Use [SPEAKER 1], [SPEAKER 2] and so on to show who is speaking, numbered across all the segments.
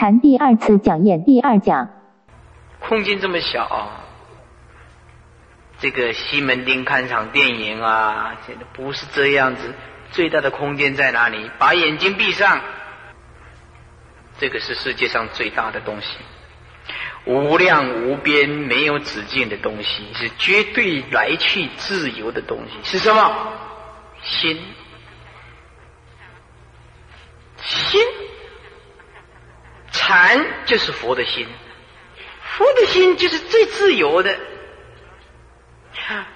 [SPEAKER 1] 禅第二次讲演第二讲。
[SPEAKER 2] 空间这么小，这个西门町看场电影啊，现在不是这样子。最大的空间在哪里？把眼睛闭上，这个是世界上最大的东西，无量无边、没有止境的东西，是绝对来去自由的东西。是什么？心，心，禅就是佛的心，佛的心就是最自由的。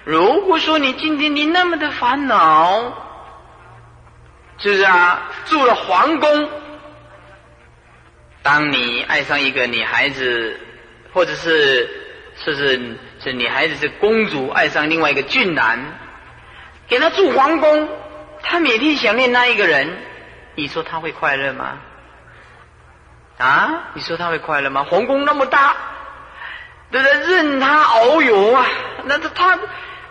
[SPEAKER 2] 如果说你今天你那么的烦恼。是不是啊？住了皇宫，当你爱上一个女孩子，或者是是是是女孩子是公主爱上另外一个俊男，给他住皇宫，他每天想念那一个人，你说他会快乐吗？啊？你说他会快乐吗？皇宫那么大，对不对？任他遨游啊，那他他。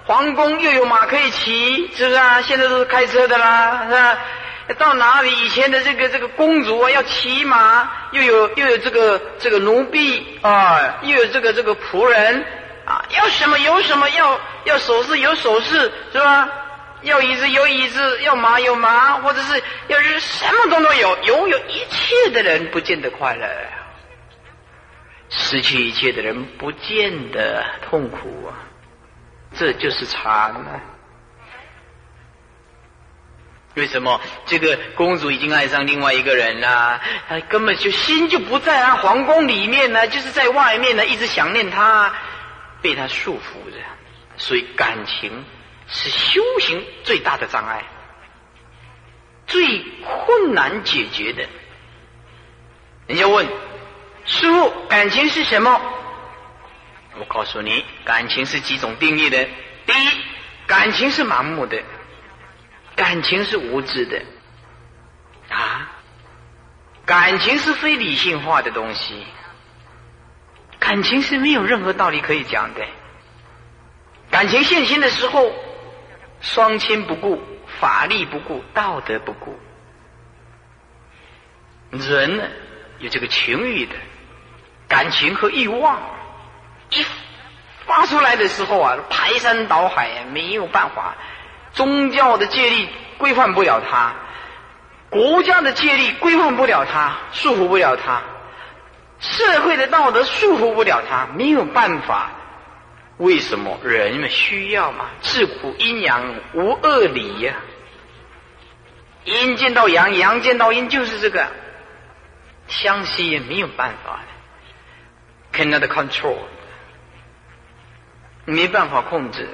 [SPEAKER 2] 皇宫又有马可以骑，是不是啊？现在都是开车的啦，是吧？到哪里以前的这个这个公主啊，要骑马，又有又有这个这个奴婢啊，又有这个这个仆人啊，要什么有什么，要要首饰有首饰，是吧？要椅子有椅子，要马有马，或者是要是什么都都有，拥有一切的人不见得快乐，失去一切的人不见得痛苦啊。这就是禅啊！为什么这个公主已经爱上另外一个人了？她根本就心就不在啊皇宫里面呢，就是在外面呢，一直想念他，被他束缚着。所以感情是修行最大的障碍，最困难解决的。人家问师傅，感情是什么？我告诉你，感情是几种定义的。第一，感情是盲目的，感情是无知的，啊，感情是非理性化的东西，感情是没有任何道理可以讲的。感情现行的时候，双亲不顾，法力不顾，道德不顾，人呢有这个情欲的感情和欲望。一发出来的时候啊，排山倒海，没有办法。宗教的戒律规范不了他，国家的戒律规范不了他，束缚不了他，社会的道德束缚不了他，没有办法。为什么人们需要嘛？自古阴阳无二理呀，阴见到阳，阳见到阴，就是这个，相吸也没有办法的，cannot control。没办法控制，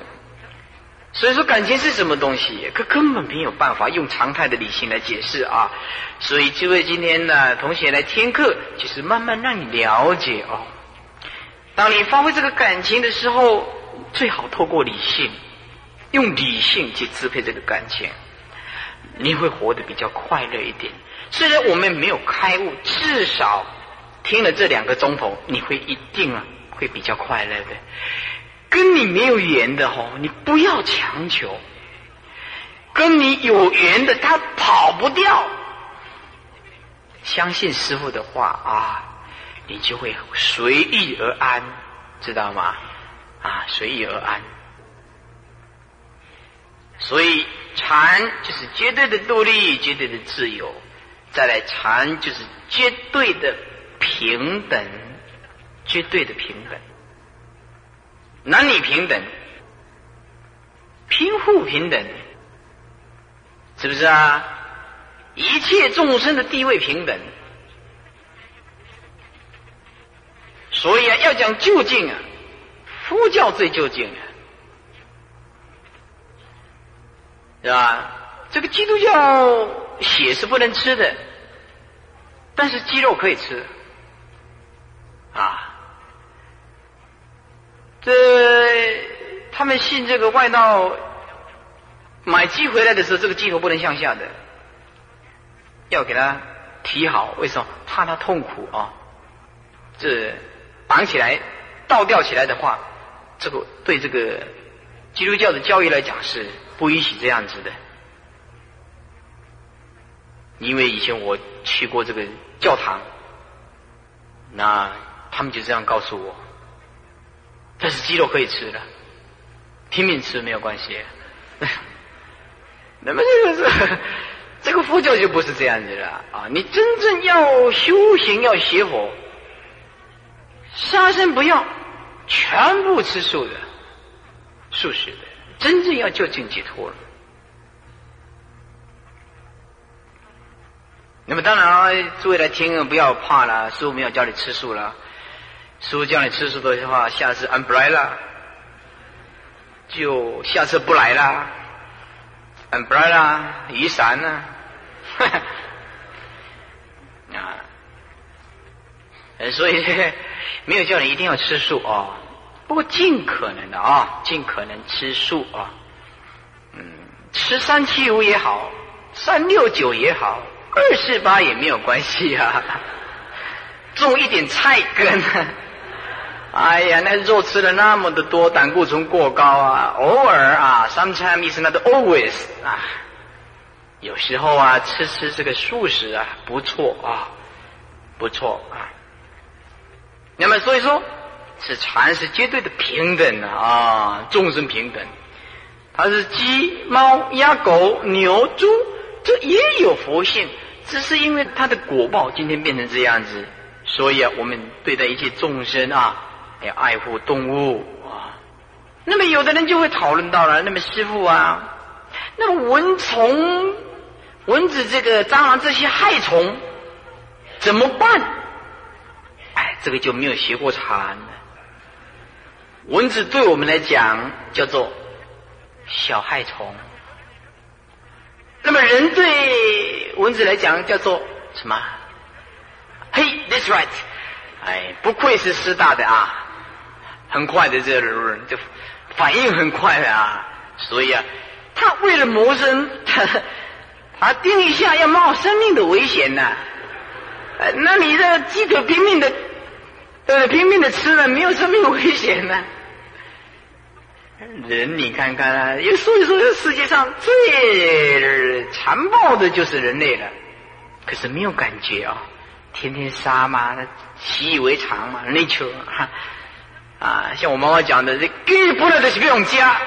[SPEAKER 2] 所以说感情是什么东西，可根本没有办法用常态的理性来解释啊！所以，这位今天呢，同学来听课，就是慢慢让你了解哦。当你发挥这个感情的时候，最好透过理性，用理性去支配这个感情，你会活得比较快乐一点。虽然我们没有开悟，至少听了这两个钟头，你会一定啊会比较快乐的。跟你没有缘的吼，你不要强求；跟你有缘的，他跑不掉。相信师傅的话啊，你就会随遇而安，知道吗？啊，随遇而安。所以禅就是绝对的独立，绝对的自由；再来禅就是绝对的平等，绝对的平等。男女平等，贫富平等，是不是啊？一切众生的地位平等，所以啊，要讲究竟啊，佛教最究竟啊，是吧？这个基督教血是不能吃的，但是鸡肉可以吃，啊。这他们信这个外道，买鸡回来的时候，这个鸡头不能向下的，要给他提好。为什么？怕他痛苦啊！这绑起来倒吊起来的话，这个对这个基督教的教育来讲是不允许这样子的。因为以前我去过这个教堂，那他们就这样告诉我。但是鸡肉可以吃的，拼命吃没有关系。那么这个是 这个佛教就不是这样子了啊！你真正要修行要学佛，杀生不要，全部吃素的、素食的，真正要就近解脱了。那么当然啊，诸位来听不要怕了，师傅没有叫你吃素了。师傅叫你吃素的话，下次 umbrella，就下次不来了。安不来了，雨伞呢？啊，所以没有叫你一定要吃素啊。不过尽可能的啊，尽可能吃素啊。嗯，吃三七五也好，三六九也好，二四八也没有关系啊。种一点菜根。哎呀，那肉吃了那么的多，胆固醇过高啊！偶尔啊，sometimes not always 啊，有时候啊，吃吃这个素食啊，不错啊，不错啊。那么所以说，是禅是绝对的平等的啊，众生平等。它是鸡、猫、鸭、狗、牛、猪，这也有佛性，只是因为它的果报今天变成这样子，所以啊，我们对待一切众生啊。要爱护动物啊，那么有的人就会讨论到了，那么师傅啊，那么蚊虫、蚊子、这个蟑螂这些害虫怎么办？这个就没有学过禅了。蚊子对我们来讲叫做小害虫，那么人对蚊子来讲叫做什么？嘿，That's right，哎，不愧是师大的啊。很快的，这人就反应很快的啊，所以啊，他为了谋生，他他盯一下要冒生命的危险呐。那你这鸡腿拼命的，呃，拼命的吃了，没有生命危险呢？人你看看啊，也所以说这世界上最残暴的就是人类了，可是没有感觉啊，天天杀嘛，习以为常嘛，nature 哈。啊，像我妈妈讲的，这给不了的是不用加，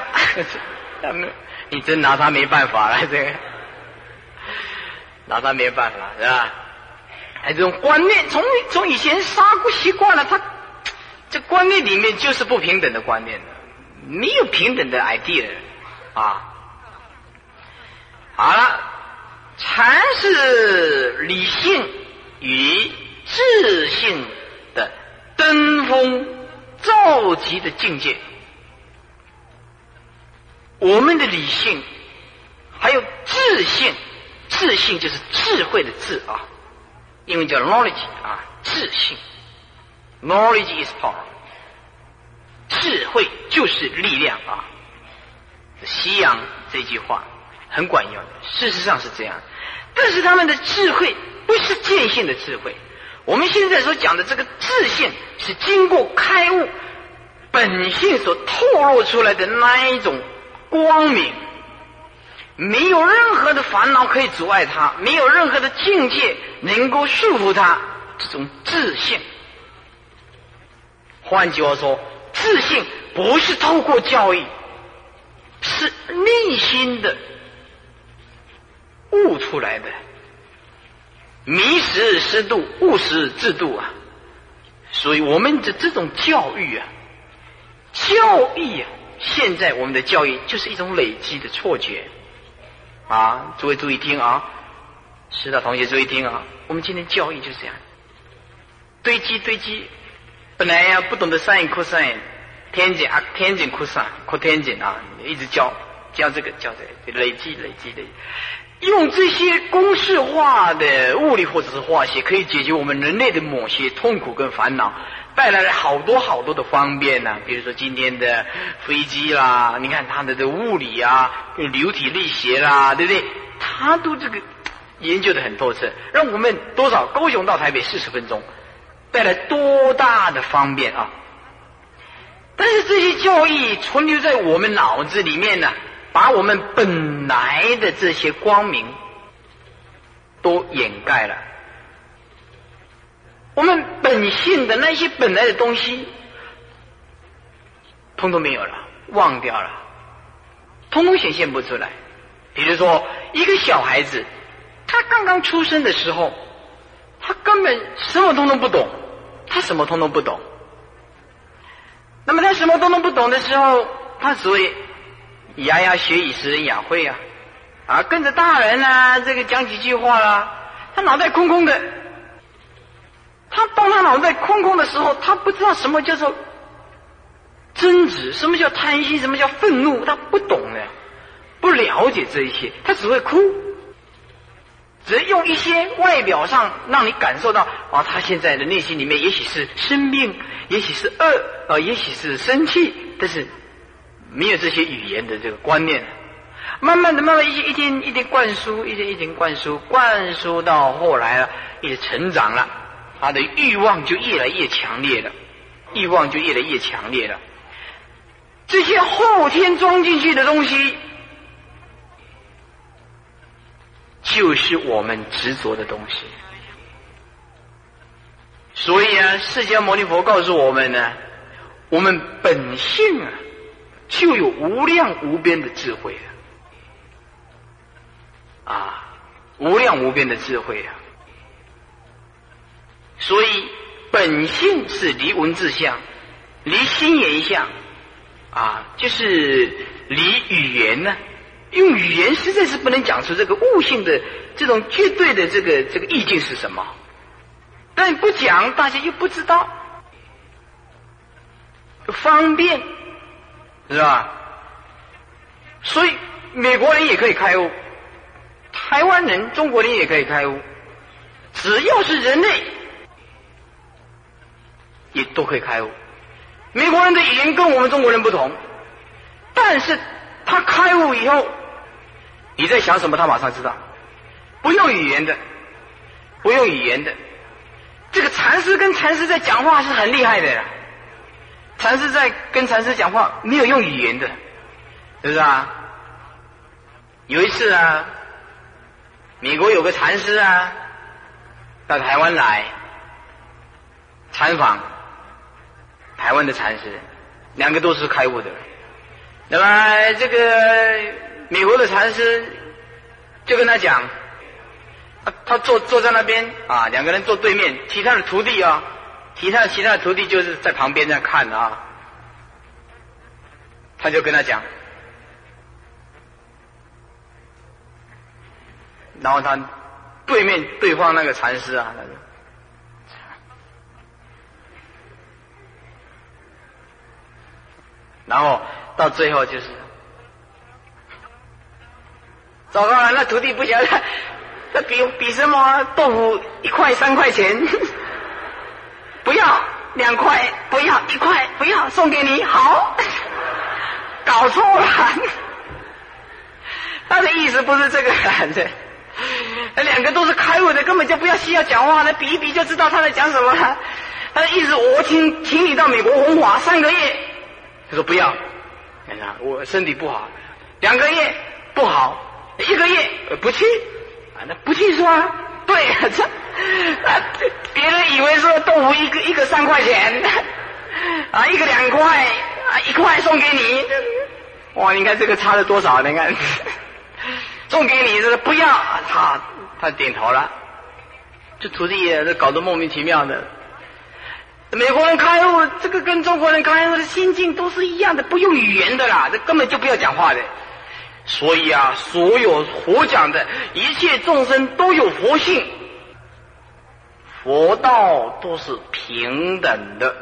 [SPEAKER 2] 你真拿他没办法了，这个拿他没办法是吧？哎，这种观念从从以前杀过习惯了，他这观念里面就是不平等的观念，没有平等的 idea 啊。好了，禅是理性与智性的登峰。造极的境界，我们的理性还有智性，智性就是智慧的智啊，英文叫 knowledge 啊，智性，knowledge is power，智慧就是力量啊。西洋这句话很管用，事实上是这样，但是他们的智慧不是见性的智慧。我们现在所讲的这个自信，是经过开悟本性所透露出来的那一种光明，没有任何的烦恼可以阻碍他，没有任何的境界能够束缚他，这种自信。换句话说，自信不是透过教育，是内心的悟出来的。迷时失度，悟时制度啊！所以我们的这种教育啊，教育啊，现在我们的教育就是一种累积的错觉啊！诸位注意听啊，师大同学注意听啊！我们今天教育就是这样，堆积堆积，本来呀不懂得 sin、cos、天井啊，天井 cos、cos 天井啊，一直教教这个教这个，累积累积的。用这些公式化的物理或者是化学，可以解决我们人类的某些痛苦跟烦恼，带来了好多好多的方便呢。比如说今天的飞机啦，你看它的这物理啊，流体力学啦，对不对？它都这个研究的很透彻，让我们多少高雄到台北四十分钟，带来多大的方便啊！但是这些教义存留在我们脑子里面呢。把我们本来的这些光明都掩盖了。我们本性的那些本来的东西，通通没有了，忘掉了，通通显现不出来。比如说，一个小孩子，他刚刚出生的时候，他根本什么通通不懂，他什么通通不懂。那么他什么都能不懂的时候，他只会牙牙学语，使人雅慧啊，啊，跟着大人啊，这个讲几句话啦，他脑袋空空的。他当他脑袋空空的时候，他不知道什么叫做争执，什么叫贪心，什么叫愤怒，他不懂的，不了解这一切，他只会哭。只用一些外表上让你感受到啊，他现在的内心里面也许是生病，也许是恶，啊，也许是生气，但是没有这些语言的这个观念。慢慢的，慢慢一一天一天灌输，一天一天灌输，灌输到后来了，一直成长了，他的欲望就越来越强烈了，欲望就越来越强烈了。这些后天装进去的东西。就是我们执着的东西，所以啊，释迦牟尼佛告诉我们呢，我们本性啊，就有无量无边的智慧啊，啊，无量无边的智慧啊，所以本性是离文字相，离心言相，啊，就是离语言呢。用语言实在是不能讲出这个悟性的这种绝对的这个这个意境是什么，但不讲大家又不知道，方便是吧？所以美国人也可以开悟，台湾人、中国人也可以开悟，只要是人类也都可以开悟。美国人的语言跟我们中国人不同，但是他开悟以后。你在想什么？他马上知道，不用语言的，不用语言的。这个禅师跟禅师在讲话是很厉害的呀，禅师在跟禅师讲话没有用语言的，是不是啊？有一次啊，美国有个禅师啊，到台湾来参访，台湾的禅师，两个都是开悟的，那么这个。美国的禅师就跟他讲，他他坐坐在那边啊，两个人坐对面，其他的徒弟啊，其他其他的徒弟就是在旁边在看啊，他就跟他讲，然后他对面对方那个禅师啊，然后到最后就是。糟糕了，那徒弟不晓得，那比比什么豆腐一块三块钱，不要两块，不要一块，不要送给你，好，搞错了，他的意思不是这个，那两个都是开悟的，根本就不要需要讲话，那比一比就知道他在讲什么。他的意思，我请请你到美国红华三个月，他说不要，你看我身体不好，两个月不好。一个月不去啊？那不去是吧？对，这啊，别人以为说豆腐一个一个三块钱啊，一个两块啊，一块送给你。哇，你看这个差了多少？你看，送给你这个不要，他他点头了。这徒弟这搞得莫名其妙的。美国人开悟，这个跟中国人开悟的心境都是一样的，不用语言的啦，这根本就不要讲话的。所以啊，所有佛讲的一切众生都有佛性，佛道都是平等的，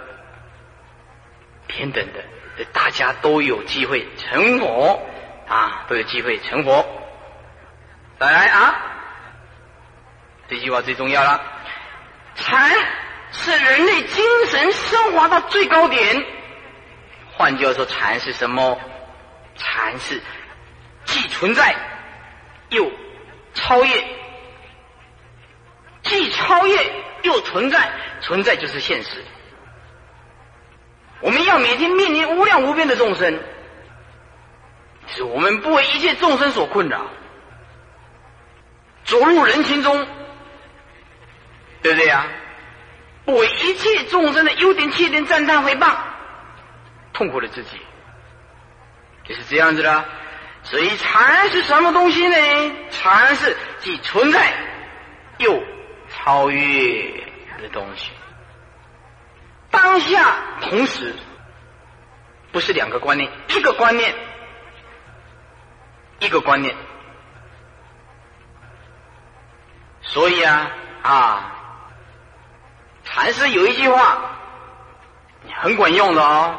[SPEAKER 2] 平等的，大家都有机会成佛啊，都有机会成佛。再来啊，这句话最重要了，禅是人类精神升华到最高点。换句话说，禅是什么？禅是。既存在又超越，既超越又存在，存在就是现实。我们要每天面临无量无边的众生，是我们不为一切众生所困扰，走入人群中，对不对呀？不为一切众生的优点缺点赞叹回谤，痛苦了自己，就是这样子的。所以禅是什么东西呢？禅是既存在又超越的东西。当下同时不是两个观念，一个观念，一个观念。所以啊啊，禅师有一句话很管用的哦，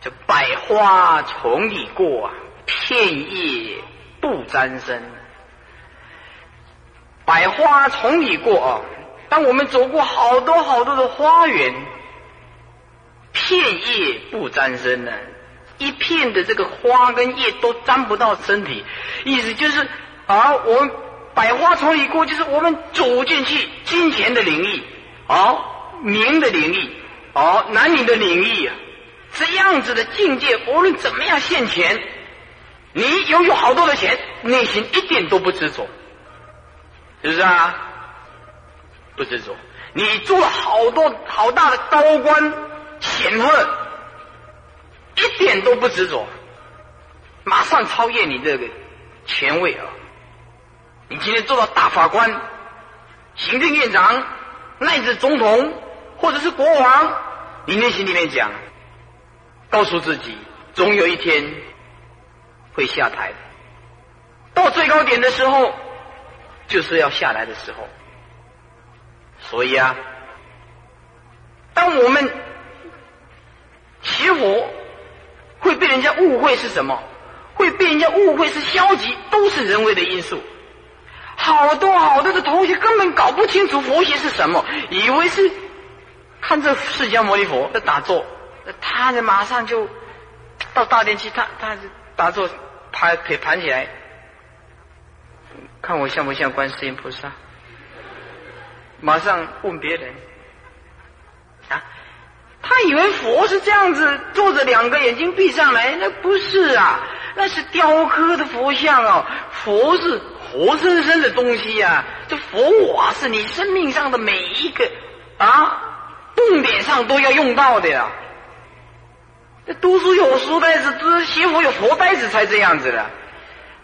[SPEAKER 2] 叫“百花丛里过啊”。片叶不沾身，百花丛里过啊！当我们走过好多好多的花园，片叶不沾身呢，一片的这个花跟叶都沾不到身体，意思就是啊，我们百花丛里过，就是我们走进去金钱的领域，哦，名的领域，哦，男女的领域啊，这样子的境界，无论怎么样现钱。你拥有好多的钱，内心一点都不执着，是不是啊？不执着。你做了好多好大的高官显赫，一点都不执着，马上超越你这个权位啊！你今天做到大法官、行政院长，乃至总统或者是国王，你内心里面讲，告诉自己，总有一天。会下台，到最高点的时候，就是要下来的时候。所以啊，当我们起火会被人家误会是什么？会被人家误会是消极，都是人为的因素。好多好多的同学根本搞不清楚佛学是什么，以为是看这释迦牟尼佛在打坐，他的马上就到大殿去，他他打坐。盘腿盘起来，看我像不像观世音菩萨？马上问别人啊，他以为佛是这样子坐着，两个眼睛闭上来，那不是啊，那是雕刻的佛像哦。佛是活生生的东西呀，这佛我是你生命上的每一个啊重点上都要用到的呀。读书有书呆子，这学佛有佛呆子才这样子的。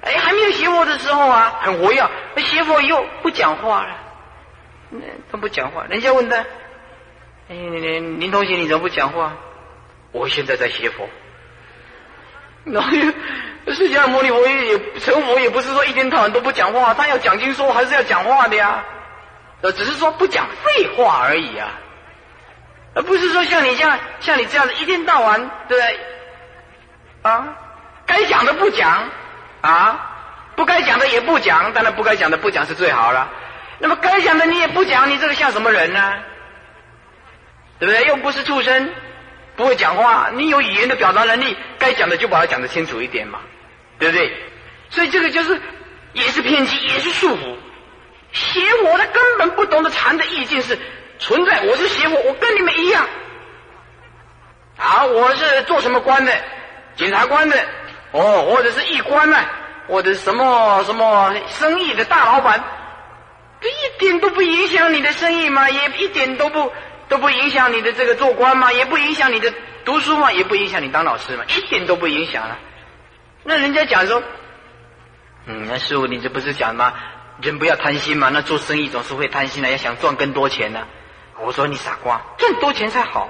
[SPEAKER 2] 哎，还没有学佛的时候啊，很活跃。那学佛又不讲话了，那他不讲话。人家问他：“哎，林同学，你怎么不讲话？”我现在在学佛。那释迦牟尼佛也成佛，也不是说一天到晚都不讲话，他要讲经说还是要讲话的呀。呃，只是说不讲废话而已啊。而不是说像你这样，像你这样子一天到晚，对不对？啊，该讲的不讲，啊，不该讲的也不讲，当然不该讲的不讲是最好了。那么该讲的你也不讲，你这个像什么人呢？对不对？又不是畜生，不会讲话，你有语言的表达能力，该讲的就把它讲得清楚一点嘛，对不对？所以这个就是也是偏激，也是束缚。邪我的根本不懂得禅的意境是。存在，我是邪我，我跟你们一样。啊，我是做什么官的？检察官的，哦，或者是一官呢，或者什么什么生意的大老板，这一点都不影响你的生意吗？也一点都不都不影响你的这个做官吗？也不影响你的读书吗？也不影响你当老师吗？一点都不影响啊。那人家讲说，嗯，那师傅你这不是讲吗？人不要贪心嘛，那做生意总是会贪心的，要想赚更多钱呢。我说你傻瓜，赚多钱才好，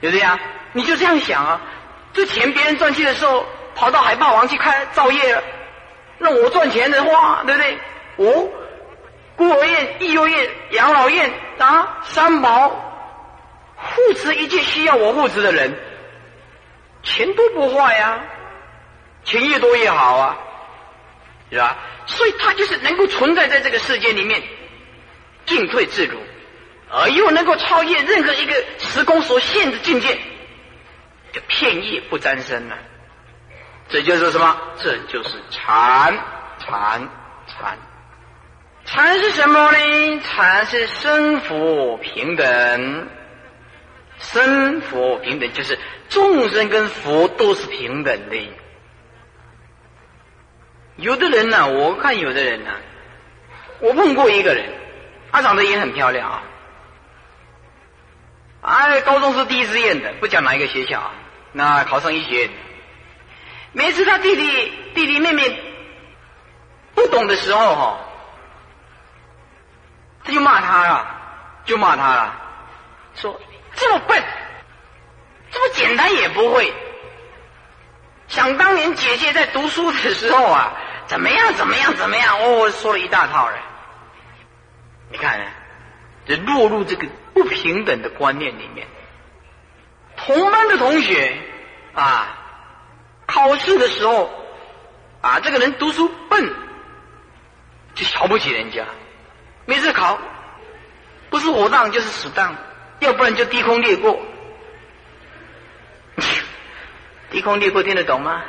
[SPEAKER 2] 对不对呀？你就这样想啊？这钱别人赚钱的时候，跑到海霸王去开造业了，那我赚钱的话，对不对？我孤儿院、幼幼院、养老院啊，三毛护持一切需要我护持的人，钱多不坏呀，钱越多越好啊，是吧？所以他就是能够存在在这个世界里面，进退自如。而又能够超越任何一个时空所限的境界，就片叶不沾身了。这就是什么？这就是禅，禅，禅。禅是什么呢？禅是生佛平等，生佛平等就是众生跟佛都是平等的。有的人呢，我看有的人呢，我碰过一个人，他长得也很漂亮啊。哎，高中是第一志愿的，不讲哪一个学校，那考上医学院。每次他弟弟弟弟妹妹不懂的时候，哈，他就骂他了，就骂他了，说这么笨，这么简单也不会。想当年姐姐在读书的时候啊，怎么样怎么样怎么样，哦，说了一大套人。你看，这落入这个不平等的观念里面，同班的同学啊。考试的时候，啊，这个人读书笨，就瞧不起人家。每次考，不是火当就是死当，要不然就低空掠过。低空掠过听得懂吗？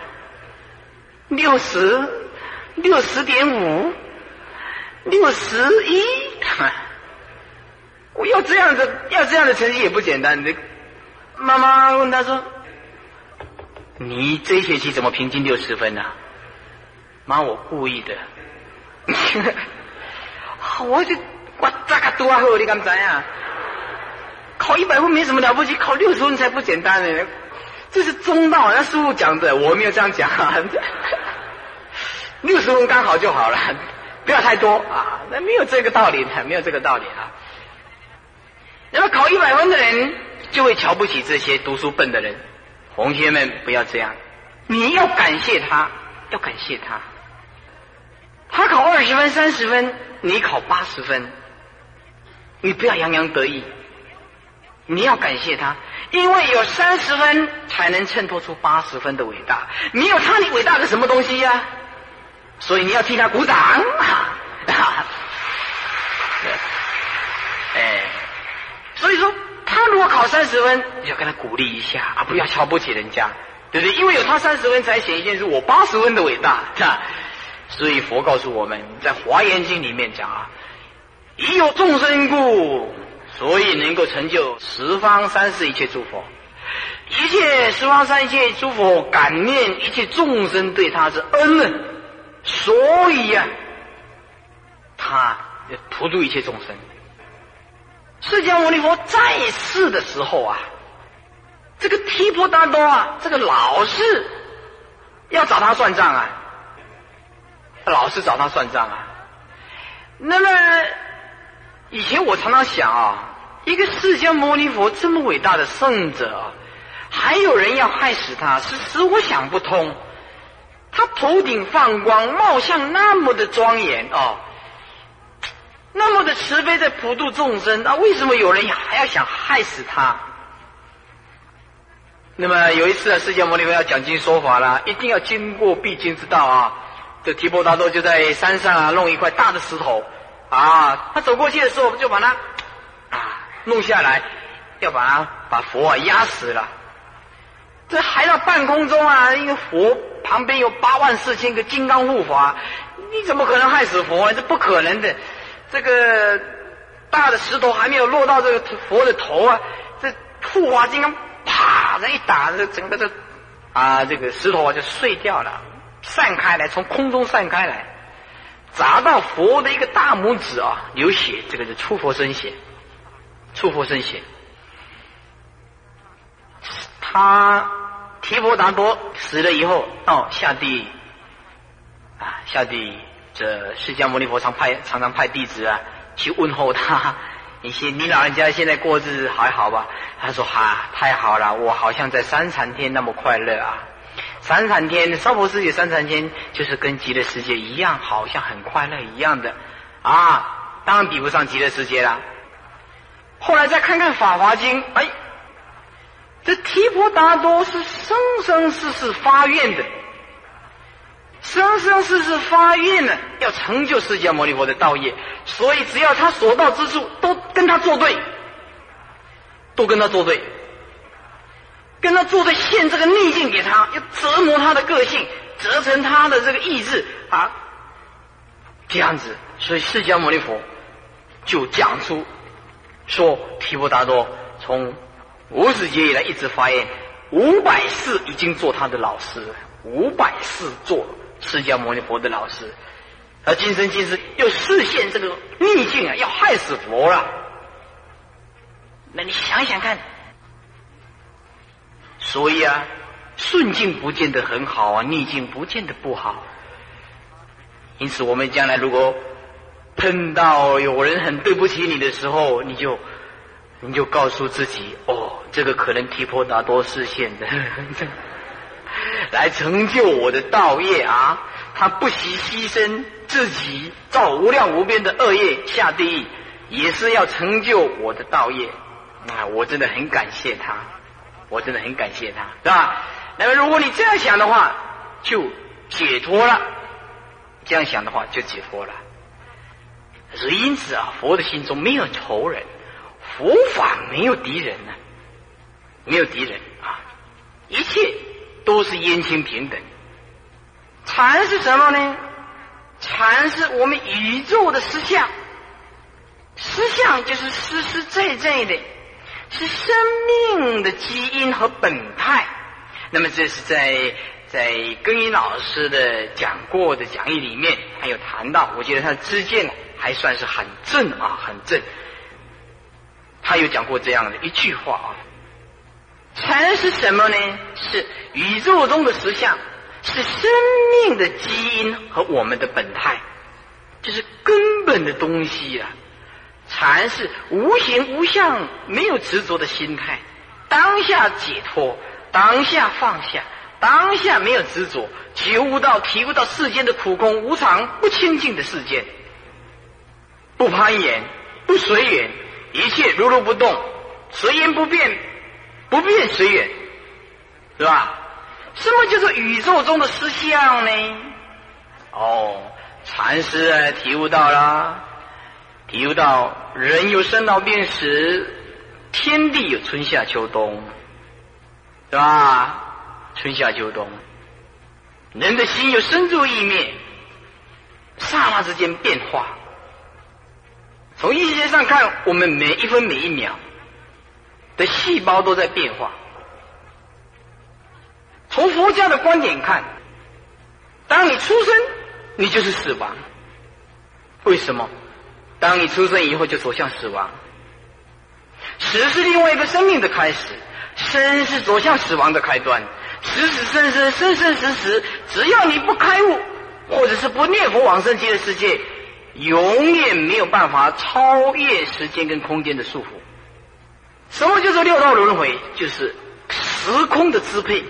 [SPEAKER 2] 六十，六十点五，六十一。我要这样的，要这样的成绩也不简单。这妈妈问他说。你这一学期怎么平均六十分呢？妈，我故意的。我就我这个多好，你敢知啊？考一百分没什么了不起，考六十分才不简单呢。这是中道，那师傅讲的，我没有这样讲。六十分刚好就好了，不要太多啊。那没有这个道理，没有这个道理啊。那么考一百分的人就会瞧不起这些读书笨的人。同学们不要这样，你要感谢他，要感谢他。他考二十分、三十分，你考八十分，你不要洋洋得意。你要感谢他，因为有三十分才能衬托出八十分的伟大。你有他，你伟大的什么东西呀？所以你要替他鼓掌。哎，所以说。他如果考三十分，你要跟他鼓励一下啊，不要瞧不起人家，对不对？因为有他三十分，才显现出我八十分的伟大，是吧？所以佛告诉我们在《华严经》里面讲啊，已有众生故，所以能够成就十方三世一切诸佛，一切十方三界诸佛感念一切众生对他是恩呢，所以呀，他普度一切众生。释迦牟尼佛在世的时候啊，这个提婆达多啊，这个老是要找他算账啊，老是找他算账啊。那么以前我常常想啊，一个释迦牟尼佛这么伟大的圣者，还有人要害死他，是使我想不通。他头顶放光，貌相那么的庄严哦。那么的慈悲在普度众生，那为什么有人还要想害死他？那么有一次啊，释迦牟尼佛要讲经说法了，一定要经过必经之道啊。这提婆达多就在山上啊，弄一块大的石头啊，他走过去的时候我们就把它啊弄下来，要把它把佛啊压死了。这还到半空中啊，因为佛旁边有八万四千个金刚护法，你怎么可能害死佛？啊这不可能的。这个大的石头还没有落到这个佛的头啊，这护法金刚啪这一打，这整个这啊这个石头啊就碎掉了，散开来，从空中散开来，砸到佛的一个大拇指啊，流血，这个是出佛身血，出佛身血。他提婆达多死了以后，哦下地啊下地。这释迦牟尼佛常派常常派弟子啊去问候他，你先你老人家现在过日子还好吧？他说哈太好了，我好像在三禅天那么快乐啊！三禅天娑婆世界三禅天就是跟极乐世界一样，好像很快乐一样的啊，当然比不上极乐世界了。后来再看看法华经，哎，这提婆达多是生生世世发愿的。生生世世发愿呢，要成就释迦牟尼佛的道业，所以只要他所到之处，都跟他作对，都跟他作对，跟他做的，现这个逆境给他，要折磨他的个性，折成他的这个意志啊，这样子，所以释迦牟尼佛就讲出说，提婆达多从无始劫以来一直发愿，五百世已经做他的老师，五百世做。释迦牟尼佛的老师，而今生今世又视现这个逆境啊，要害死佛了。那你想想看，所以啊，顺境不见得很好啊，逆境不见得不好。因此，我们将来如果碰到有人很对不起你的时候，你就你就告诉自己：哦，这个可能提婆达多视线的，来成就我的道业啊！他不惜牺牲自己，造无量无边的恶业下地狱，也是要成就我的道业。啊，我真的很感谢他，我真的很感谢他，是吧？那么如果你这样想的话，就解脱了。这样想的话，就解脱了。所以因此啊，佛的心中没有仇人，佛法没有敌人呢，没有敌人啊，一切都是阴晴平等。禅是什么呢？禅是我们宇宙的实相，实相就是实实在在的。是生命的基因和本态。那么这是在在根音老师的讲过的讲义里面，还有谈到，我觉得他的知见还算是很正啊，很正。他有讲过这样的一句话啊：禅是什么呢？是宇宙中的实相，是生命的基因和我们的本态，这是根本的东西啊。禅是无形无相，没有执着的心态，当下解脱，当下放下，当下没有执着，觉悟到、体悟到世间的苦空无常、不清净的世间，不攀岩，不随缘，一切如如不动，随缘不变，不变随缘，是吧？什么叫做宇宙中的实相呢？哦，禅师啊，体悟到了。体悟到人有生老病死，天地有春夏秋冬，是吧？春夏秋冬，人的心有生住意灭，刹那之间变化。从医学上看，我们每一分每一秒的细胞都在变化。从佛教的观点看，当你出生，你就是死亡。为什么？当你出生以后，就走向死亡。死是另外一个生命的开始，生是走向死亡的开端。死死生生，生生死死，只要你不开悟，或者是不念佛往生极乐世界，永远没有办法超越时间跟空间的束缚。什么叫做六道轮回？就是时空的支配，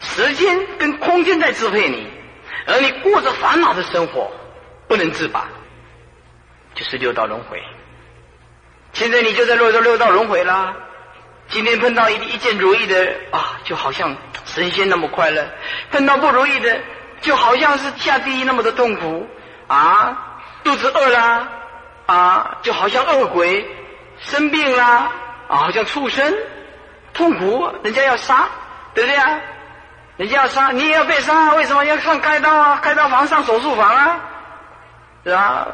[SPEAKER 2] 时间跟空间在支配你，而你过着烦恼的生活，不能自拔。就是六道轮回，现在你就在六道六道轮回啦。今天碰到一一件如意的啊，就好像神仙那么快乐；碰到不如意的，就好像是下地狱那么的痛苦啊。肚子饿啦啊，就好像恶鬼；生病啦啊，好像畜生，痛苦，人家要杀，对不对啊？人家要杀，你也要被杀，为什么要上开刀啊？开刀房上手术房啊，是吧？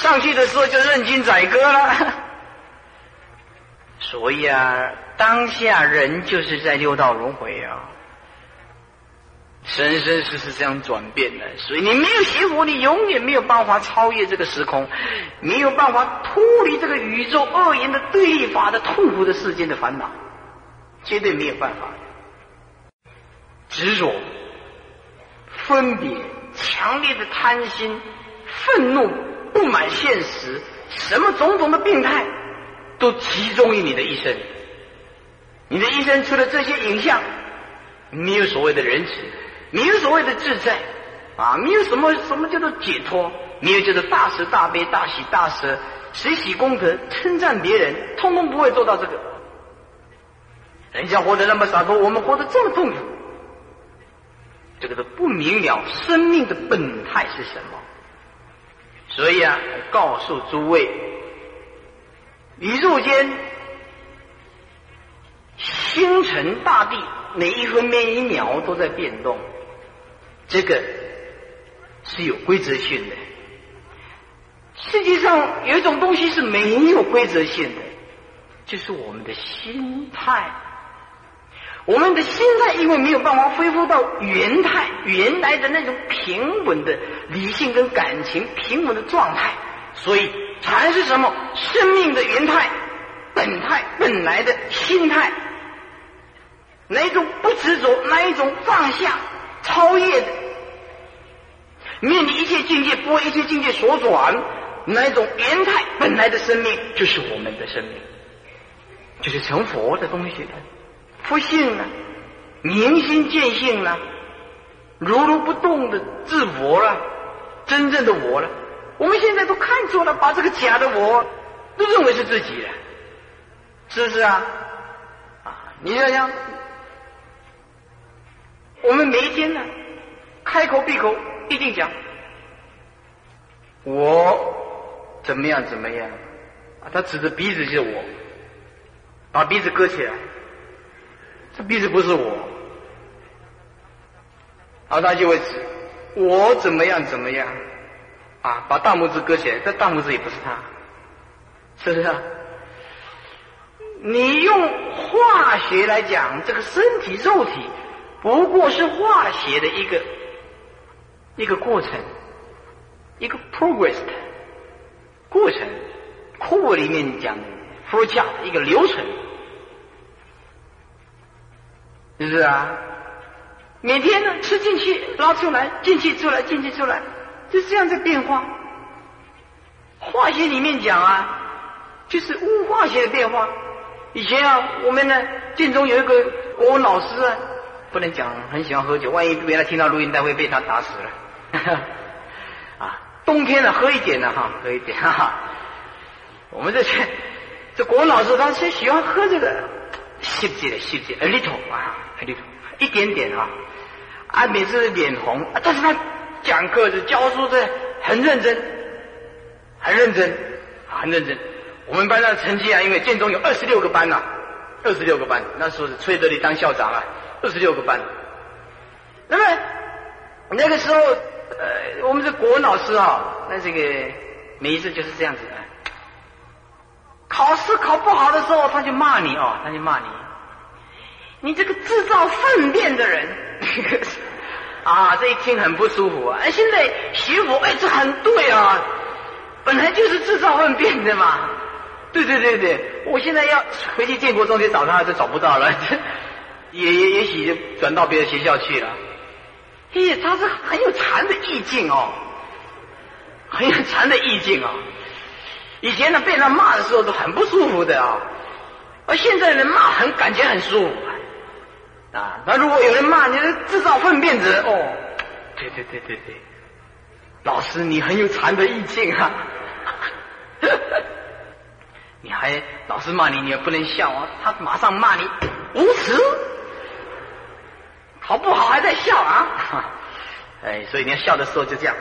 [SPEAKER 2] 上去的时候就任君宰割了，所以啊，当下人就是在六道轮回啊，生生世世这样转变的，所以你没有学佛，你永远没有办法超越这个时空，没有办法脱离这个宇宙恶言的对立法的痛苦的世间的烦恼，绝对没有办法。执着、分别、强烈的贪心、愤怒。不满现实，什么种种的病态，都集中于你的一生。你的一生除了这些影像，没有所谓的仁慈，没有所谓的自在，啊，没有什么什么叫做解脱，没有叫做大慈大悲、大喜大舍、随喜功德、称赞别人，通通不会做到这个。人家活得那么洒脱，我们活得这么痛苦，这个都不明了生命的本态是什么。所以啊，我告诉诸位，宇宙间星辰大地，每一分每一秒都在变动，这个是有规则性的。世界上有一种东西是没有规则性的，就是我们的心态。我们的心态因为没有办法恢复到原态、原来的那种平稳的理性跟感情平稳的状态，所以禅是什么？生命的原态、本态本来的心态，哪一种不执着，哪一种放下、超越的，面临一切境界不为一切境界所转，哪一种原态本来的生命就是我们的生命，就是成佛的东西，佛性呢，明心见性了，如如不动的自我了，真正的我了。我们现在都看错了，把这个假的我都认为是自己的，是不是啊？啊，你想想，我们每一天呢，开口闭口一定讲我怎么样怎么样啊？他指着鼻子就是我，把鼻子搁起来，这鼻子不是我，而，他就会指我怎么样怎么样。啊，把大拇指割起来，这大拇指也不是他，是不是？你用化学来讲，这个身体肉体不过是化学的一个一个过程，一个 progress 的过程。库里面讲 flow chart 一个流程，是不是啊？每天呢，吃进去，拉出来，进去出来，进去出来。就这样在变化，化学里面讲啊，就是物化学的变化。以前啊，我们呢，建中有一个国文老师啊，不能讲，很喜欢喝酒，万一原来听到录音带会被他打死了。啊，冬天呢喝一点呢哈，喝一点哈哈。我们这些这国文老师，他是喜欢喝这个，细节的细节，a little 啊一点点啊，啊，每次脸红，啊但是他。讲课是教书是很认真，很认真，很认真。我们班上成绩啊，因为建中有二十六个班呐，二十六个班，那时候是崔德礼当校长啊，二十六个班。那么那个时候，呃，我们是国文老师啊，那这个每一次就是这样子。考试考不好的时候，他就骂你哦，他就骂你，你这个制造粪便的人。啊，这一听很不舒服啊！哎，现在学佛，哎，这很对啊，本来就是制造粪便的嘛。对对对对，我现在要回去建国中学找他，就找不到了，也也也许就转到别的学校去了。嘿，他是很有禅的意境哦，很有禅的意境哦。以前呢，被人骂的时候都很不舒服的啊，而现在人骂很感觉很舒服。啊，那如果有人骂你是制造粪便者，哦，对对对对对，老师你很有禅的意境啊，你还老师骂你，你也不能笑啊，他马上骂你无耻，好不好还在笑啊？哎，所以你要笑的时候就这样，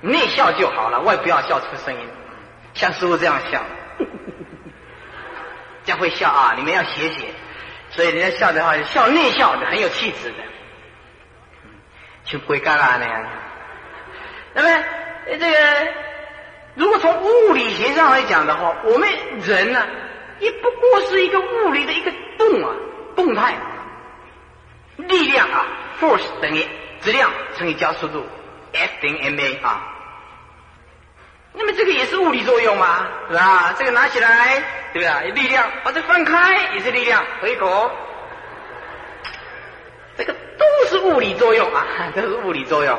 [SPEAKER 2] 内笑就好了，外不要笑出声音，像师傅这样笑，这样会笑啊，你们要学学。所以人家笑的话，笑内笑的，很有气质的，就不会尴尬那样。那么这个，如果从物理学上来讲的话，我们人呢，也不过是一个物理的一个动啊，动态，力量啊，force 等于质量乘以加速度，F 等于 ma 啊。那么这个也是物理作用嘛，是吧？这个拿起来，对不对？力量，把这放开也是力量，回口，这个都是物理作用啊，都是物理作用，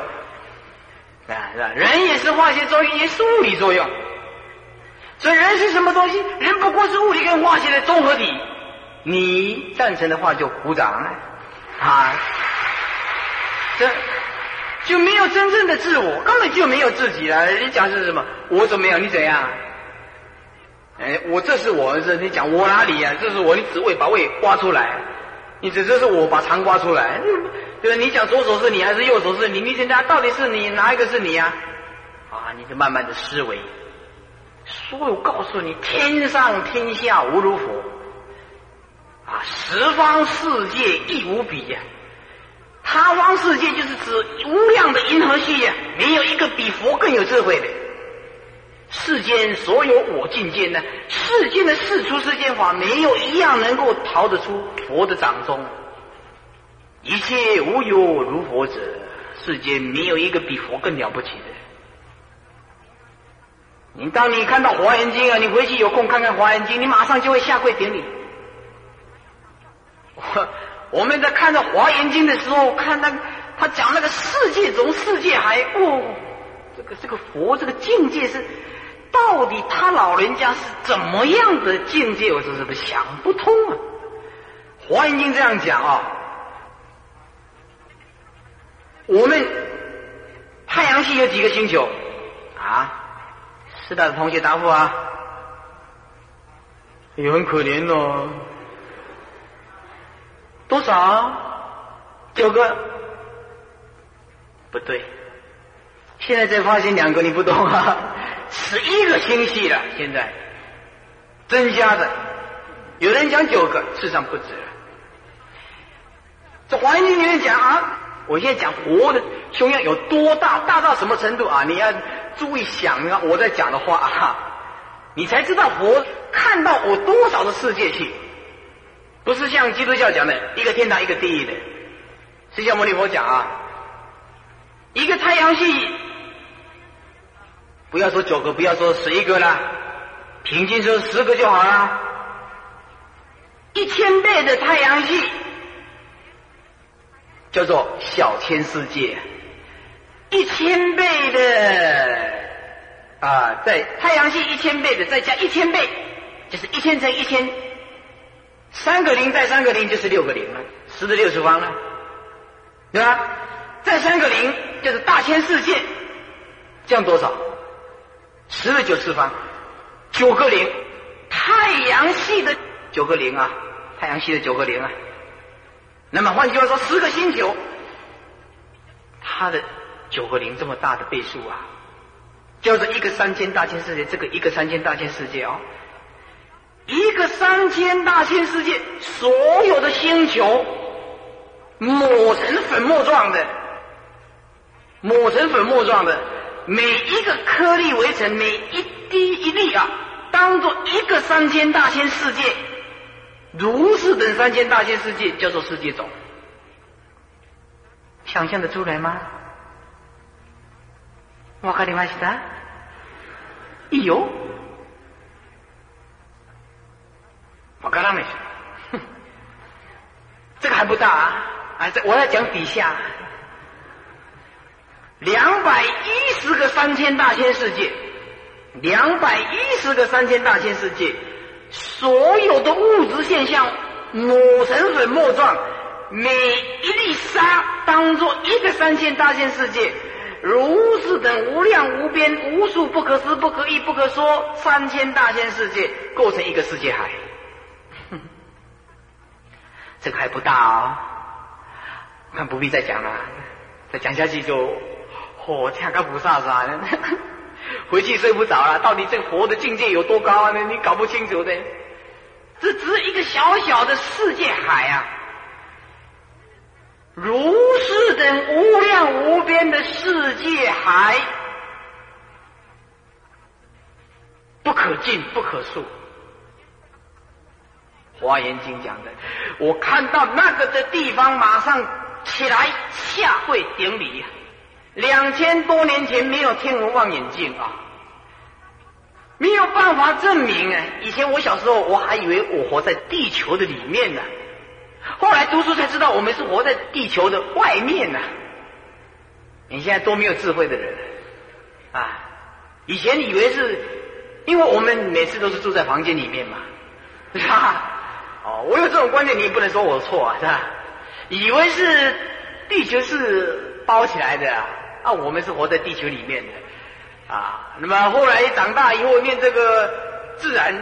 [SPEAKER 2] 啊，是吧？人也是化学作用，也是物理作用。所以人是什么东西？人不过是物理跟化学的综合体。你赞成的话就鼓掌啊，这。就没有真正的自我，根本就没有自己了。你讲是什么？我怎么样？你怎样？哎，我这是我儿子你讲我哪里呀？这是我，你指胃把胃刮出来，你这这是我把肠刮出来，对吧？你讲左手是你还是右手是你？你现在到底是你哪一个是你呀？啊，你就慢慢的思维，所有告诉你，天上天下无如佛，啊，十方世界亦无比呀。他方世界就是指无量的银河系呀，没有一个比佛更有智慧的。世间所有我境界呢，世间的世出世间法，没有一样能够逃得出佛的掌中。一切无有如佛者，世间没有一个比佛更了不起的。你当你看到《华严经》啊，你回去有空看看《华严经》，你马上就会下跪顶礼。我 我们在看到《华严经》的时候，看那他讲那个世界中世界海，哦，这个这个佛这个境界是到底他老人家是怎么样的境界？我真是想不通啊！《华严经》这样讲啊，我们太阳系有几个星球啊？师大的同学答复啊，也很可怜哦。多少？九个？不对，现在才发现两个，你不懂啊？十一个星系了，现在增加的。有人讲九个，事实上不止。这环境里面讲啊，我现在讲活的胸量有多大，大到什么程度啊？你要。注意想啊，我在讲的话啊，你才知道佛看到我多少的世界去，不是像基督教讲的一个天堂一个地狱的。释迦牟尼佛讲啊，一个太阳系，不要说九个，不要说十一个啦，平均说十个就好了。一千倍的太阳系叫做小千世界。一千倍的啊，在太阳系一千倍的，再加一千倍，就是一千乘一千，三个零再三个零就是六个零了，十的六次方了，对吧？再三个零就是大千世界，这样多少？十的九次方，九个零，太阳系的九个零啊，太阳系的九个零啊。那么换句话说，十个星球，它的。九个零这么大的倍数啊，叫做一个三千大千世界，这个一个三千大千世界哦，一个三千大千世界，所有的星球抹成粉末状的，抹成粉末状的，每一个颗粒围成，每一滴一粒啊，当做一个三千大千世界，如是等三千大千世界叫做世界种，想象得出来吗？わかりましたいいよ。 わからない。这个还不大啊！啊，这我要讲底下两百一十个三千大千世界，两百一十个三千大千世界，所有的物质现象抹成粉末状，每一粒沙当做一个三千大千世界。如是等无量无边无数不可思不可议不可说三千大千世界构成一个世界海， 这个还不大啊！看不必再讲了，再讲下去就嚯，天个菩萨啥的，回去睡不着了。到底这佛的境界有多高呢？你搞不清楚的。这只是一个小小的世界海啊！如是等无量无边的世界海，不可尽不可数。华严经讲的，我看到那个的地方，马上起来下跪顶礼。两千多年前没有天文望远镜啊，没有办法证明啊。以前我小时候，我还以为我活在地球的里面呢。后来读书才知道，我们是活在地球的外面呢。你现在多没有智慧的人啊！以前以为是，因为我们每次都是住在房间里面嘛，是吧？我有这种观念，你也不能说我错啊，是吧？以为是地球是包起来的啊，我们是活在地球里面的啊。那么后来长大以后，念这个自然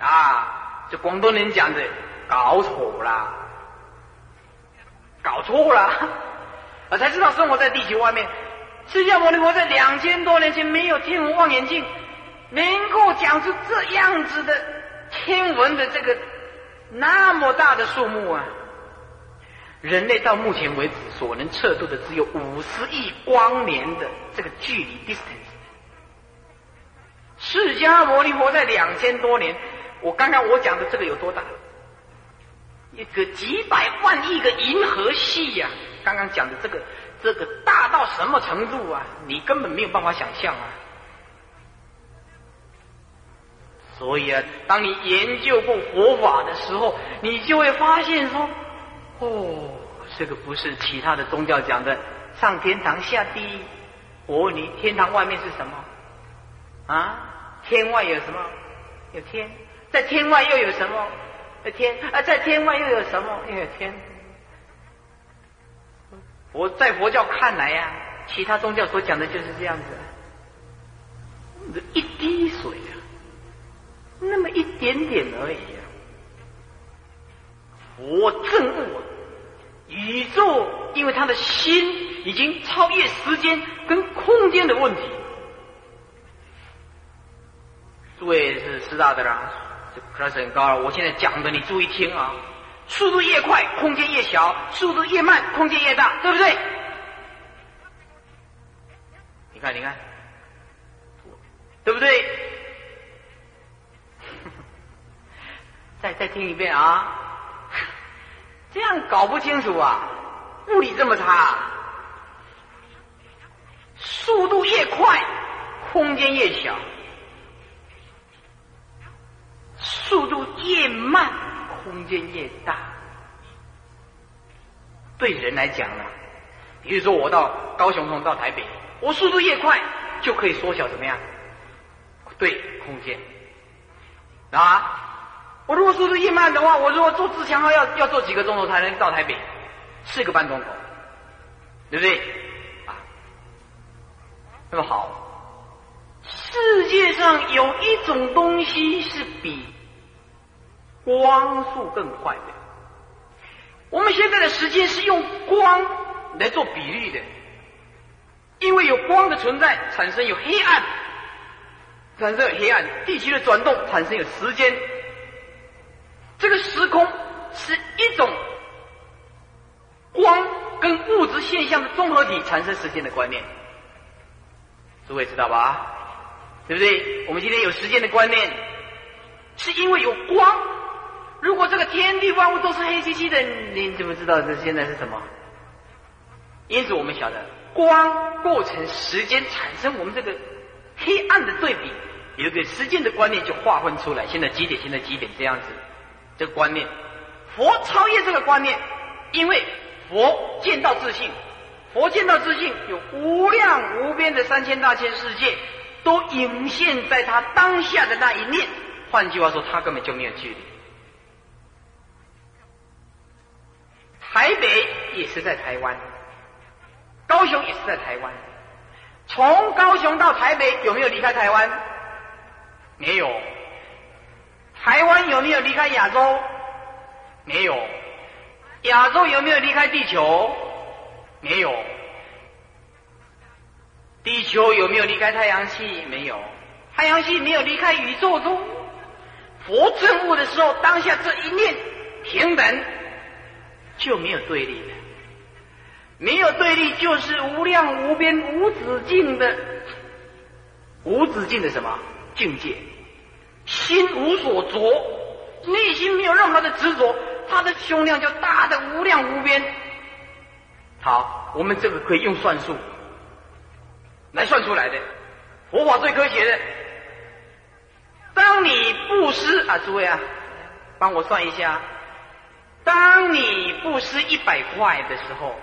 [SPEAKER 2] 啊，就广东人讲的搞错了。搞错了，我 才知道生活在地球外面。释迦牟尼佛在两千多年前没有天文望远镜，能够讲出这样子的天文的这个那么大的数目啊！人类到目前为止所能测度的只有五十亿光年的这个距离 （distance）。释迦牟尼佛在两千多年，我刚刚我讲的这个有多大？一个几百万亿个银河系呀！刚刚讲的这个，这个大到什么程度啊？你根本没有办法想象啊！所以啊，当你研究过佛法的时候，你就会发现说，哦，这个不是其他的宗教讲的上天堂下地狱。我问你，天堂外面是什么？啊，天外有什么？有天，在天外又有什么？有天啊，在天外又有什么？又有天。我在佛教看来呀，其他宗教所讲的就是这样子，一滴水，那么一点点而已啊。我证悟，宇宙因为他的心已经超越时间跟空间的问题。诸位是师大的啦，这课程很高了。我现在讲的，你注意听啊。速度越快，空间越小；速度越慢，空间越大，对不对？你看，你看，对不对？再再听一遍啊！这样搞不清楚啊！物理这么差，速度越快，空间越小；速度越慢。空间越大，对人来讲呢，比如说我到高雄从到台北，我速度越快，就可以缩小怎么样？对，空间啊！我如果速度一慢的话，我如果坐自强号要要坐几个钟头才能到台北？四个半钟头，对不对？啊，那么好，世界上有一种东西是比。光速更快的，我们现在的时间是用光来做比例的，因为有光的存在，产生有黑暗，产生有黑暗，地球的转动产生有时间，这个时空是一种光跟物质现象的综合体产生时间的观念，诸位知道吧？对不对？我们今天有时间的观念，是因为有光。如果这个天地万物都是黑漆漆的，你怎么知道这现在是什么？因此，我们晓得光构成时间，产生我们这个黑暗的对比，有个时间的观念就划分出来。现在几点？现在几点？这样子，这个观念，佛超越这个观念，因为佛见到自信，佛见到自信有无量无边的三千大千世界，都隐现在他当下的那一念。换句话说，他根本就没有距离。台北也是在台湾，高雄也是在台湾。从高雄到台北有没有离开台湾？没有。台湾有没有离开亚洲？没有。亚洲有没有离开地球？没有。地球有没有离开太阳系？没有。太阳系没有离开宇宙中。佛证悟的时候，当下这一念平等。就没有对立的，没有对立，就是无量无边无止境的无止境的什么境界？心无所着，内心没有任何的执着，他的胸量就大的无量无边。好，我们这个可以用算术来算出来的，佛法最科学的。当你布施啊，诸位啊，帮我算一下。当你布施一百块的时候，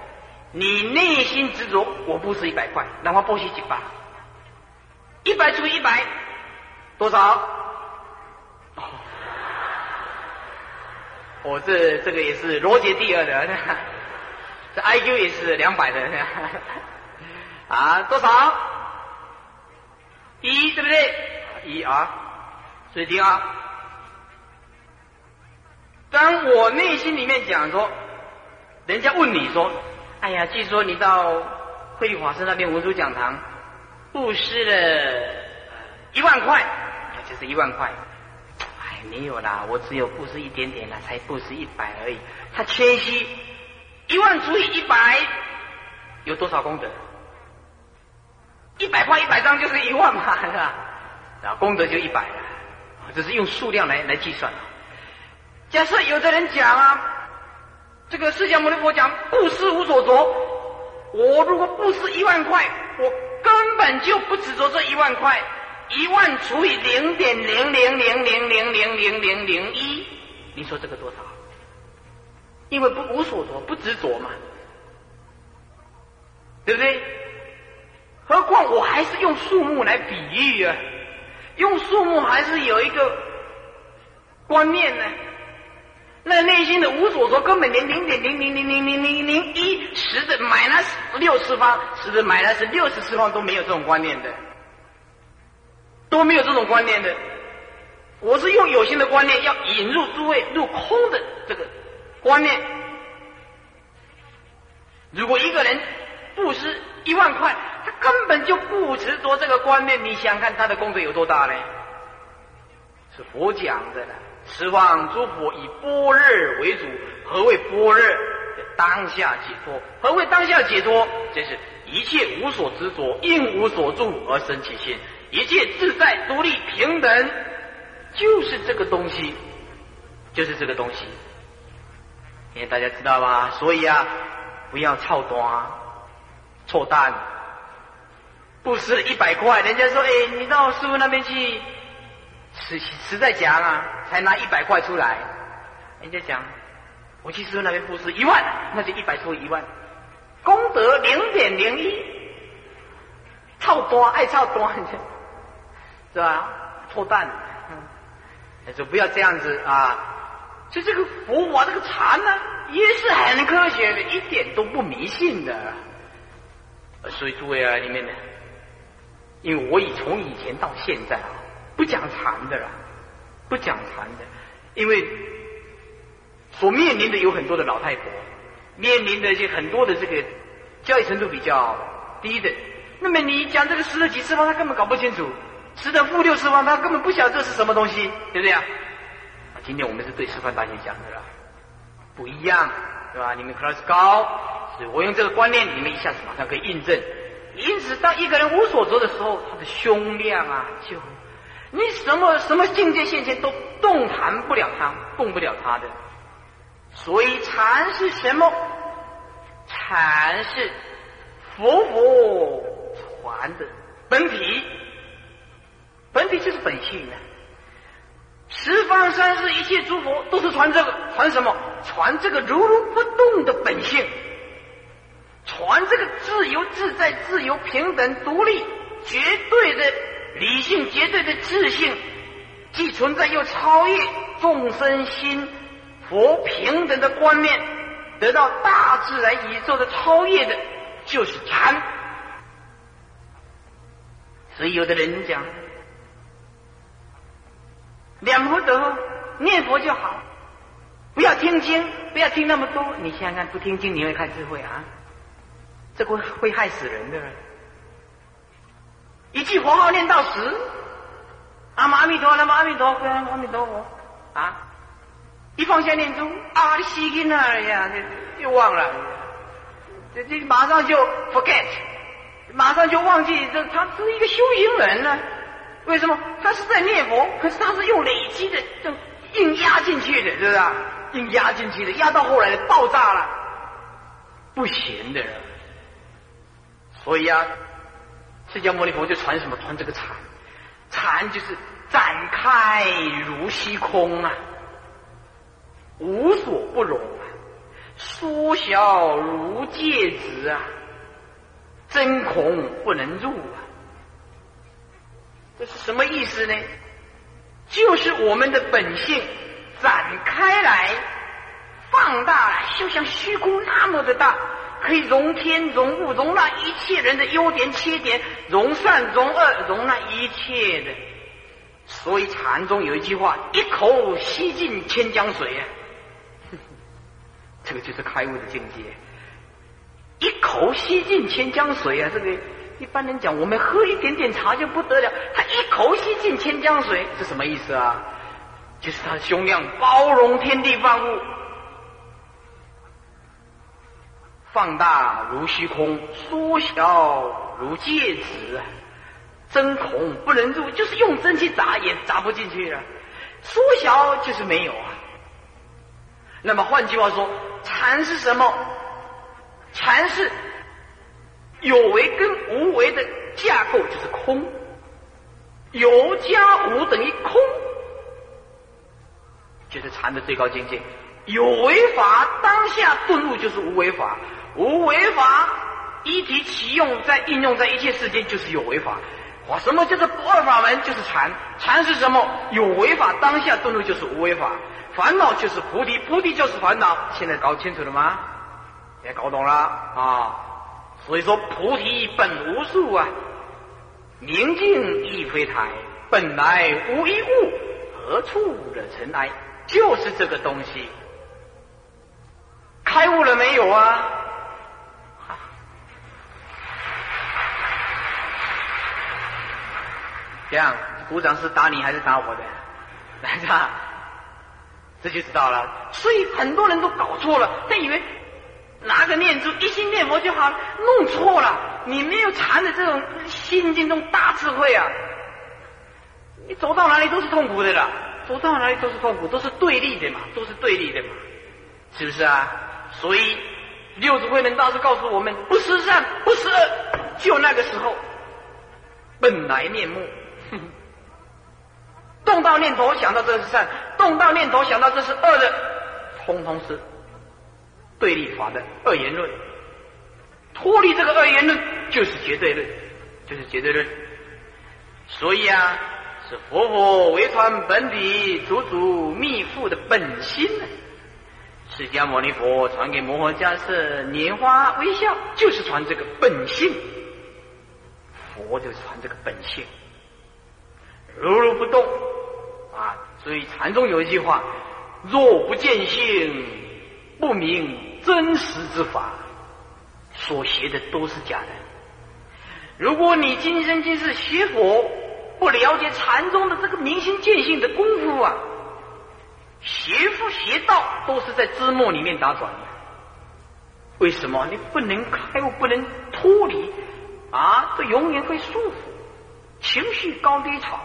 [SPEAKER 2] 你内心执着，我布施一百块，哪怕布施几百，一百除以一百，多少？我这这个也是罗杰第二的，这 IQ 也是两百的，啊，多少？一，对不对？一啊，所以听啊。当我内心里面讲说，人家问你说：“哎呀，据说你到慧律法师那边文殊讲堂布施了一万块，就是一万块。”没有啦，我只有布施一点点啦，才布施一百而已。他谦虚，一万除以一百有多少功德？一百块一百张就是一万嘛，是吧？啊功德就一百了，这是用数量来来计算。假设有的人讲啊，这个释迦牟尼佛讲布施无所着，我如果布施一万块，我根本就不执着这一万块，一万除以零点零零零零零零零零零一，你说这个多少？因为不无所着，不执着嘛，对不对？何况我还是用数目来比喻啊，用数目还是有一个观念呢。那内心的无所着，根本连零点零零零零零零零一十的 minus 六次方，十的 minus 六十次方都没有这种观念的，都没有这种观念的。我是用有形的观念，要引入诸位入空的这个观念。如果一个人布施一万块，他根本就不执着这个观念，你想看他的功德有多大呢？是佛讲的呢。十方诸佛以般若为主，何谓般若？当下解脱。何谓当下解脱？这是一切无所执着，应无所住而生其心，一切自在独立平等，就是这个东西，就是这个东西。因为大家知道吧？所以啊，不要操单、错单，不施一百块，人家说：“哎，你到师傅那边去。”实实在讲啊，才拿一百块出来，人家讲，我去师傅那边布施一万，那就一百除一万，功德零点零一，操多爱操多，是吧？错蛋，他说不要这样子啊！就这个佛法这个禅呢，也是很科学的，一点都不迷信的。所以诸位啊，里面呢，因为我已从以前到现在啊。不讲禅的啦，不讲禅的，因为所面临的有很多的老太婆，面临的一些很多的这个教育程度比较低的。那么你讲这个十的几次方，他根本搞不清楚；吃的负六次方，他根本不晓得这是什么东西，对不对啊？今天我们是对师范大学讲的啦，不一样，对吧？你们 class 高，所以我用这个观念，你们一下子马上可以印证。因此，当一个人无所着的时候，他的胸量啊，就。你什么什么境界现前都动弹不了他，动不了他的。所以禅是什么？禅是佛佛传的本体，本体就是本性的。十方三世一切诸佛都是传这个，传什么？传这个如如不动的本性，传这个自由自在、自由平等、独立、绝对的。理性绝对的自信，既存在又超越众生心佛平等的观念，得到大自然宇宙的超越的，就是禅。所以有的人讲，两不得念佛就好，不要听经，不要听那么多。你想想看，不听经你会开智慧啊？这会会害死人的。一句佛号念到死，阿弥阿弥陀，佛，阿弥陀佛，阿弥陀佛，啊！一放下念珠，啊，你吸进那呀，又忘了，这这马上就 forget，马上就忘记，这他是一个修行人呢？为什么？他是在念佛，可是他是用累积的，这硬压进去的，是不是？硬压进去的，压到后来爆炸了，不行的。所以啊。释迦牟尼佛就传什么？传这个禅，禅就是展开如虚空啊，无所不容啊，缩小如芥子啊，真空不能入啊。这是什么意思呢？就是我们的本性展开来，放大来，就像虚空那么的大。可以容天容物，容纳一切人的优点缺点，容善容恶，容纳一切的。所以禅宗有一句话：“一口吸尽千江水。”啊，这个就是开悟的境界。一口吸尽千江水啊！这个一般人讲，我们喝一点点茶就不得了，他一口吸进千江水，这什么意思啊？就是他的胸量包容天地万物。放大如虚空，缩小如戒指，针孔不能入，就是用针去砸也砸不进去啊。缩小就是没有啊。那么换句话说，禅是什么？禅是有为跟无为的架构，就是空。有加无等于空，就是禅的最高境界。有为法当下顿悟就是无为法，无为法一体其用，在应用在一切世间就是有为法。哇，什么叫做不二法门？就是禅。禅是什么？有为法当下顿悟就是无为法。烦恼就是菩提，菩提就是烦恼。现在搞清楚了吗？也搞懂了啊。所以说，菩提本无树啊，明镜亦非台，本来无一物，何处惹尘埃？就是这个东西。开悟了没有啊？这样，鼓掌是打你还是打我的？来着，这就知道了。所以很多人都搞错了，他以为拿个念珠一心念佛就好了，弄错了。你没有禅的这种心境中大智慧啊！你走到哪里都是痛苦的了，走到哪里都是痛苦，都是对立的嘛，都是对立的嘛，是不是啊？所以六祖慧能大师告诉我们：不识善，不识恶，就那个时候本来面目。动到念头想到这是善，动到念头想到这是恶的，通通是对立法的二言论。脱离这个二言论，就是绝对论，就是绝对论。所以啊，是佛佛为传本体祖祖密父的本心呢。释迦牟尼佛传给摩诃迦叶拈花微笑，就是传这个本性。佛就是传这个本性。如如不动啊！所以禅宗有一句话：“若不见性，不明真实之法。”所学的都是假的。如果你今生今世学佛，不了解禅宗的这个明心见性的功夫啊，学佛学道都是在枝末里面打转的。为什么？你不能开悟，不能脱离啊，这永远会束缚，情绪高低潮。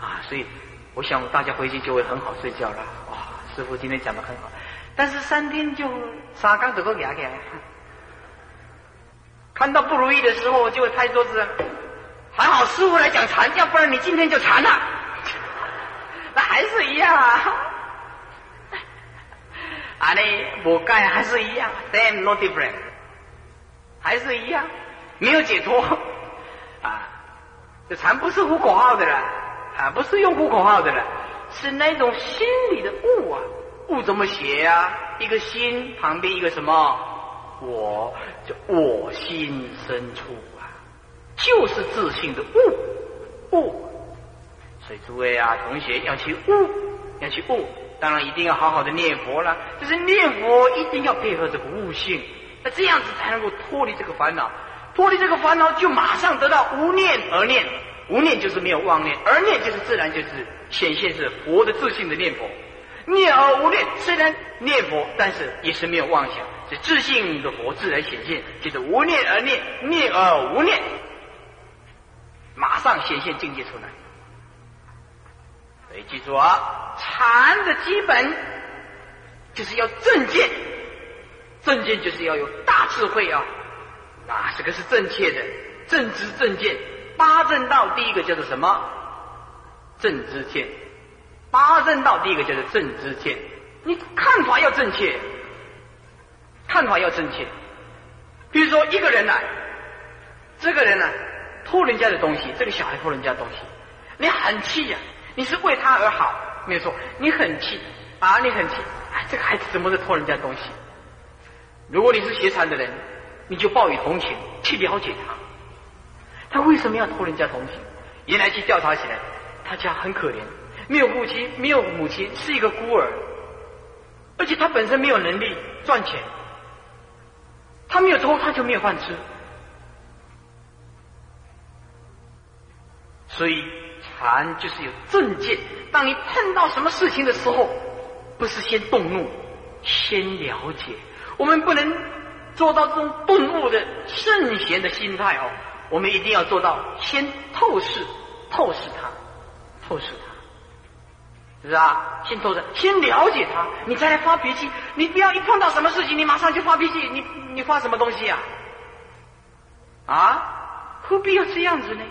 [SPEAKER 2] 啊，所以我想大家回去就会很好睡觉了。哇，师傅今天讲的很好，但是三天就沙缸都够牙给。看到不如意的时候就会拍桌子，还好师傅来讲禅，要不然你今天就禅了。那还是一样啊，啊嘞，我盖还是一样，damn no different，还是一样，没有解脱。啊，这禅不是呼口号的了。啊，不是用呼口号的了，是那种心里的悟啊，悟怎么写啊？一个心旁边一个什么？我，就我心深处啊，就是自信的悟，悟。所以诸位啊，同学要去悟，要去悟，当然一定要好好的念佛了。就是念佛一定要配合这个悟性，那这样子才能够脱离这个烦恼，脱离这个烦恼就马上得到无念而念。无念就是没有妄念，而念就是自然就是显现是佛的自信的念佛。念而无念，虽然念佛，但是也是没有妄想，是自信的佛自然显现，就是无念而念，念而无念，马上显现境界出来。所以记住啊，禅的基本就是要正见，正见就是要有大智慧啊，啊，这个是正确的正知正见。八正道第一个叫做什么？正知见。八正道第一个叫做正知见。你看法要正确，看法要正确。比如说一个人来，这个人呢偷人家的东西，这个小孩偷人家东西，你很气呀，你是为他而好，没有错，你很气啊，你很气，哎，这个孩子怎么在偷人家东西？如果你是学禅的人，你就报以同情，去了解他。他为什么要偷人家东西？原来去调查起来，他家很可怜，没有父亲，没有母亲，是一个孤儿，而且他本身没有能力赚钱，他没有偷，他就没有饭吃。所以禅就是有正见。当你碰到什么事情的时候，不是先动怒，先了解。我们不能做到这种顿悟的圣贤的心态哦。我们一定要做到先透视、透视他、透视他，是啊？先做着，先了解他，你再来发脾气。你不要一碰到什么事情，你马上就发脾气。你你发什么东西啊？啊？何必要这样子呢？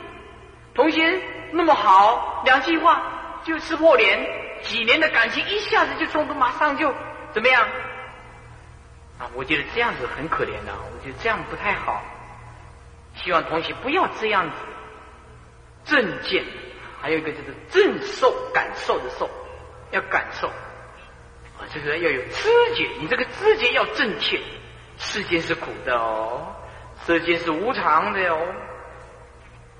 [SPEAKER 2] 同学那么好，两句话就撕破脸，几年的感情一下子就冲突，马上就怎么样？啊，我觉得这样子很可怜的，我觉得这样不太好。希望同学不要这样子，正见，还有一个就是正受感受的受，要感受啊，这个人要有知觉，你这个知觉要正确。世间是苦的哦，世间是无常的哦。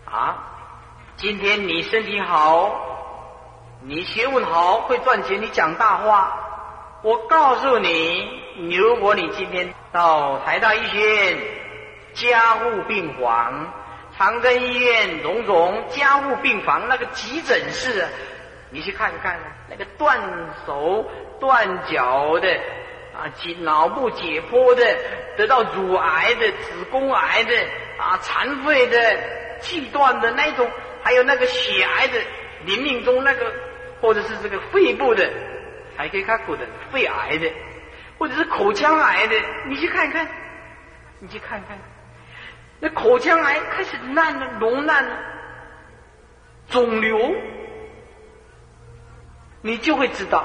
[SPEAKER 2] 啊，今天你身体好，你学问好，会赚钱，你讲大话。我告诉你，如果你今天到台大医学院加护病房、长庚医院荣总加护病房那个急诊室，你去看一看那个断手断脚的。啊，解脑部解剖的，得到乳癌的、子宫癌的，啊，残废的、气断的那种，还有那个血癌的，临命中那个，或者是这个肺部的，还可以看过的肺癌的，或者是口腔癌的，你去看看，你去看看，那口腔癌开始烂了、脓烂了、肿瘤，你就会知道。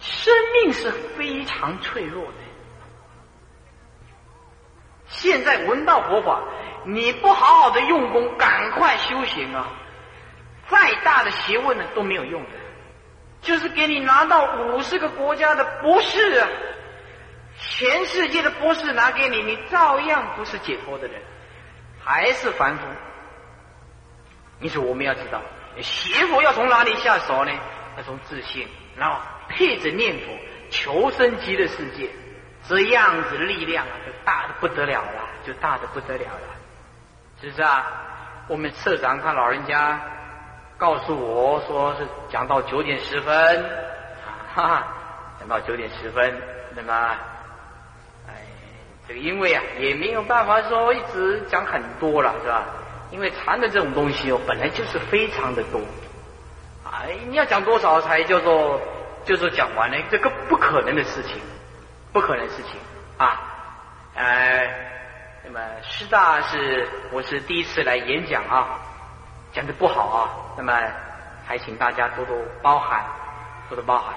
[SPEAKER 2] 生命是非常脆弱的。现在闻到佛法，你不好好的用功，赶快修行啊！再大的学问呢都没有用的，就是给你拿到五十个国家的博士啊，全世界的博士拿给你，你照样不是解脱的人，还是凡夫。你说我们要知道，学佛要从哪里下手呢？要从自信，然后。配着念佛求生极乐世界，这样子力量啊，就大的不得了了，就大的不得了了，是不是啊？我们社长他老人家告诉我说是讲到九点十分，哈哈，讲到九点十分，那么，哎，这个因为啊也没有办法说一直讲很多了，是吧？因为禅的这种东西哦，本来就是非常的多，哎，你要讲多少才叫做？就是讲完呢，这个不可能的事情，不可能事情啊！呃，那么师大是我是第一次来演讲啊，讲的不好啊，那么还请大家多多包涵，多多包涵。